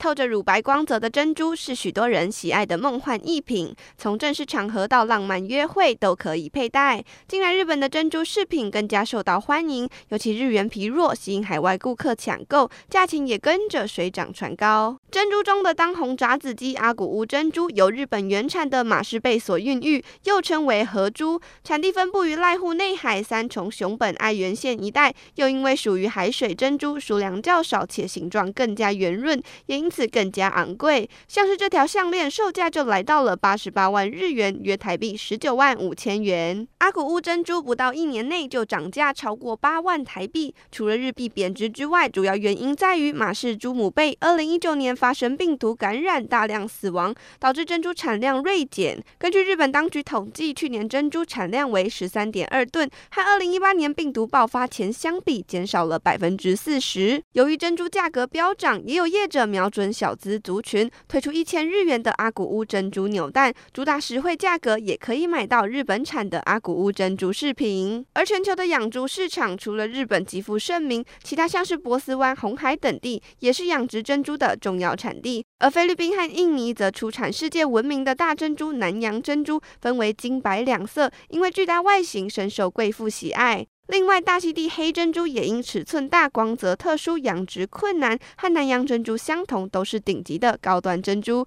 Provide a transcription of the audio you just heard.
透着乳白光泽的珍珠是许多人喜爱的梦幻逸品，从正式场合到浪漫约会都可以佩戴。近来日本的珍珠饰品更加受到欢迎，尤其日元疲弱，吸引海外顾客抢购，价钱也跟着水涨船高。珍珠中的当红炸子鸡阿古屋珍珠，由日本原产的马氏贝所孕育，又称为和珠，产地分布于濑户内海、三重、熊本、爱媛县一带。又因为属于海水珍珠，数量较少，且形状更加圆润，也因此更加昂贵。像是这条项链，售价就来到了八十八万日元，约台币十九万五千元。阿古屋珍珠不到一年内就涨价超过八万台币，除了日币贬值之外，主要原因在于马氏珠母贝二零一九年发生病毒感染，大量死亡，导致珍珠产量锐减。根据日本当局统计，去年珍珠产量为十三点二吨，和二零一八年病毒爆发前相比，减少了百分之四十。由于珍珠价格飙涨，也有业者瞄准准小资族群，推出一千日元的阿古屋珍珠扭蛋，主打实惠价格，也可以买到日本产的阿古屋珍珠饰品。而全球的养猪市场，除了日本极负盛名，其他像是波斯湾、红海等地，也是养殖珍珠的重要产地。而菲律宾和印尼则出产世界闻名的大珍珠南洋珍珠，分为金白两色，因为巨大外形深受贵妇喜爱。另外，大溪地黑珍珠也因尺寸大、光泽特殊、养殖困难，和南洋珍珠相同，都是顶级的高端珍珠。